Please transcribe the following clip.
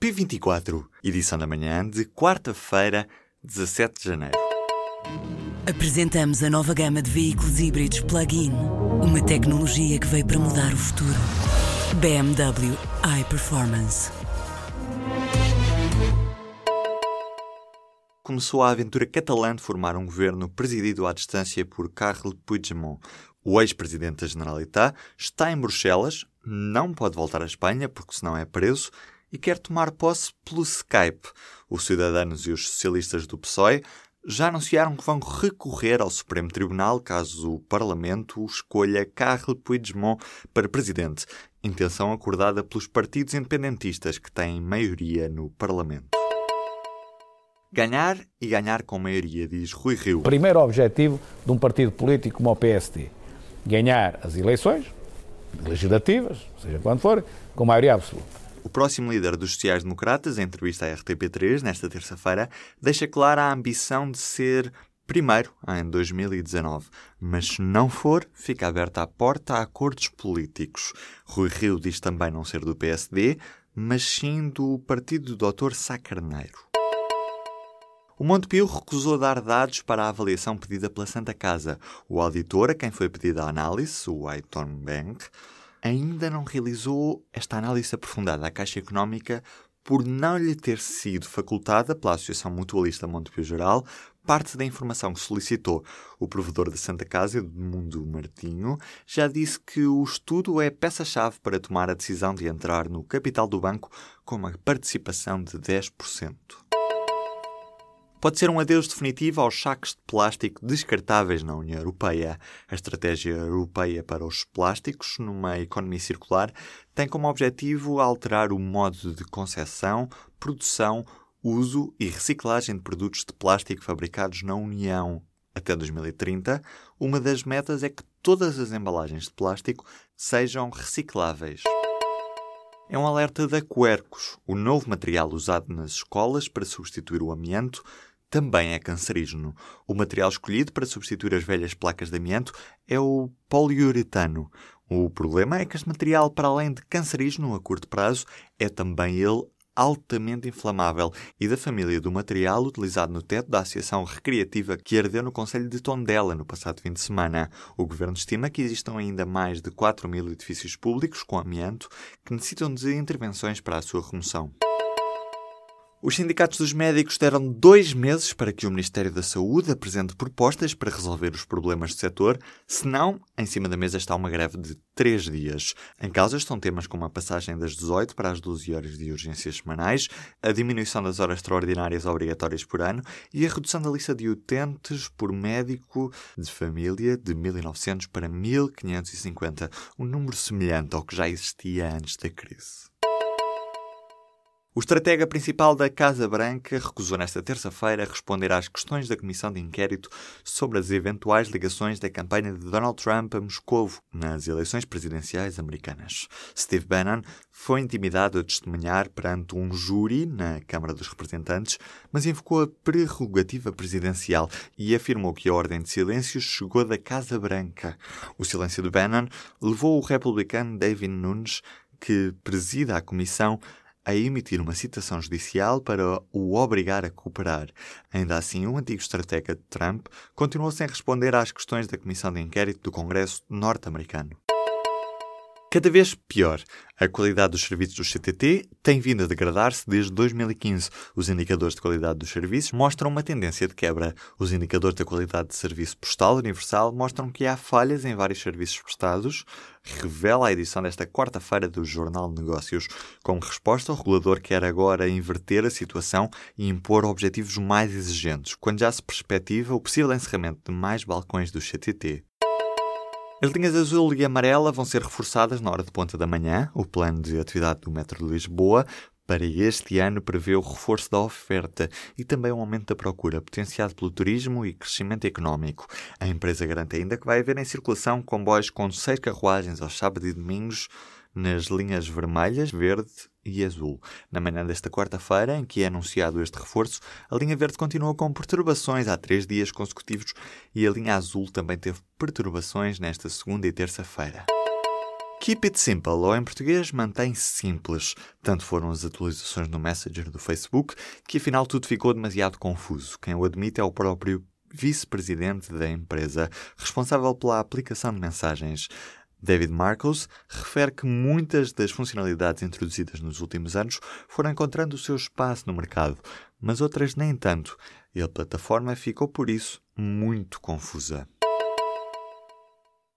P24, edição da manhã de quarta-feira, 17 de janeiro. Apresentamos a nova gama de veículos híbridos plug-in. Uma tecnologia que veio para mudar o futuro. BMW iPerformance. Começou a aventura catalã de formar um governo presidido à distância por Carles Puigdemont. O ex-presidente da Generalitat está em Bruxelas, não pode voltar à Espanha porque senão é preso e quer tomar posse pelo Skype. Os cidadãos e os socialistas do PSOE já anunciaram que vão recorrer ao Supremo Tribunal caso o Parlamento escolha Carles Puigdemont para presidente, intenção acordada pelos partidos independentistas que têm maioria no Parlamento. Ganhar e ganhar com maioria, diz Rui Rio. Primeiro objetivo de um partido político como o PSD: ganhar as eleições legislativas, seja quando for, com maioria absoluta. O próximo líder dos sociais-democratas, em entrevista à RTP3 nesta terça-feira, deixa clara a ambição de ser primeiro em 2019. Mas se não for, fica aberta a porta a acordos políticos. Rui Rio diz também não ser do PSD, mas sim do partido do Dr. Sá Carneiro. O Montepio recusou dar dados para a avaliação pedida pela Santa Casa. O auditor, a quem foi pedida a análise, o Aiton Bank, ainda não realizou esta análise aprofundada à Caixa Económica por não lhe ter sido facultada pela Associação Mutualista Montepio Geral parte da informação que solicitou. O provedor da Santa Casa, Edmundo Martinho, já disse que o estudo é peça-chave para tomar a decisão de entrar no capital do banco com uma participação de 10% pode ser um adeus definitivo aos sacos de plástico descartáveis na União Europeia. A estratégia europeia para os plásticos, numa economia circular, tem como objetivo alterar o modo de concepção, produção, uso e reciclagem de produtos de plástico fabricados na União. Até 2030, uma das metas é que todas as embalagens de plástico sejam recicláveis. É um alerta da Quercus, o novo material usado nas escolas para substituir o amianto, também é cancerígeno. O material escolhido para substituir as velhas placas de amianto é o poliuretano. O problema é que este material, para além de cancerígeno a curto prazo, é também ele altamente inflamável e da família do material utilizado no teto da Associação Recreativa que ardeu no Conselho de Tondela no passado fim de semana. O governo estima que existam ainda mais de 4 mil edifícios públicos com amianto que necessitam de intervenções para a sua remoção. Os sindicatos dos médicos deram dois meses para que o Ministério da Saúde apresente propostas para resolver os problemas do setor, senão, em cima da mesa está uma greve de três dias. Em causa estão temas como a passagem das 18 para as 12 horas de urgências semanais, a diminuição das horas extraordinárias obrigatórias por ano e a redução da lista de utentes por médico de família de 1.900 para 1.550, um número semelhante ao que já existia antes da crise. O estratega principal da Casa Branca recusou nesta terça-feira responder às questões da comissão de inquérito sobre as eventuais ligações da campanha de Donald Trump a Moscou nas eleições presidenciais americanas. Steve Bannon foi intimidado a testemunhar perante um júri na Câmara dos Representantes, mas invocou a prerrogativa presidencial e afirmou que a ordem de silêncio chegou da Casa Branca. O silêncio de Bannon levou o republicano David Nunes que presida a comissão, a emitir uma citação judicial para o obrigar a cooperar. Ainda assim, o antigo estratega de Trump continuou sem responder às questões da Comissão de Inquérito do Congresso norte-americano. Cada vez pior. A qualidade dos serviços do CTT tem vindo a degradar-se desde 2015. Os indicadores de qualidade dos serviços mostram uma tendência de quebra. Os indicadores da qualidade de serviço postal universal mostram que há falhas em vários serviços prestados, revela a edição desta quarta-feira do Jornal de Negócios. Como resposta, o regulador quer agora inverter a situação e impor objetivos mais exigentes, quando já se perspectiva o possível encerramento de mais balcões do CTT. As linhas azul e amarela vão ser reforçadas na hora de ponta da manhã. O plano de atividade do Metro de Lisboa para este ano prevê o reforço da oferta e também um aumento da procura, potenciado pelo turismo e crescimento económico. A empresa garante ainda que vai haver em circulação comboios com seis carruagens aos sábados e domingos nas linhas vermelhas, verde e azul. Na manhã desta quarta-feira, em que é anunciado este reforço, a linha verde continua com perturbações há três dias consecutivos e a linha azul também teve perturbações nesta segunda e terça-feira. Keep it simple, ou em português, mantém simples. Tanto foram as atualizações no Messenger do Facebook que afinal tudo ficou demasiado confuso. Quem o admite é o próprio vice-presidente da empresa, responsável pela aplicação de mensagens. David Marcos refere que muitas das funcionalidades introduzidas nos últimos anos foram encontrando o seu espaço no mercado, mas outras nem tanto, e a plataforma ficou por isso muito confusa.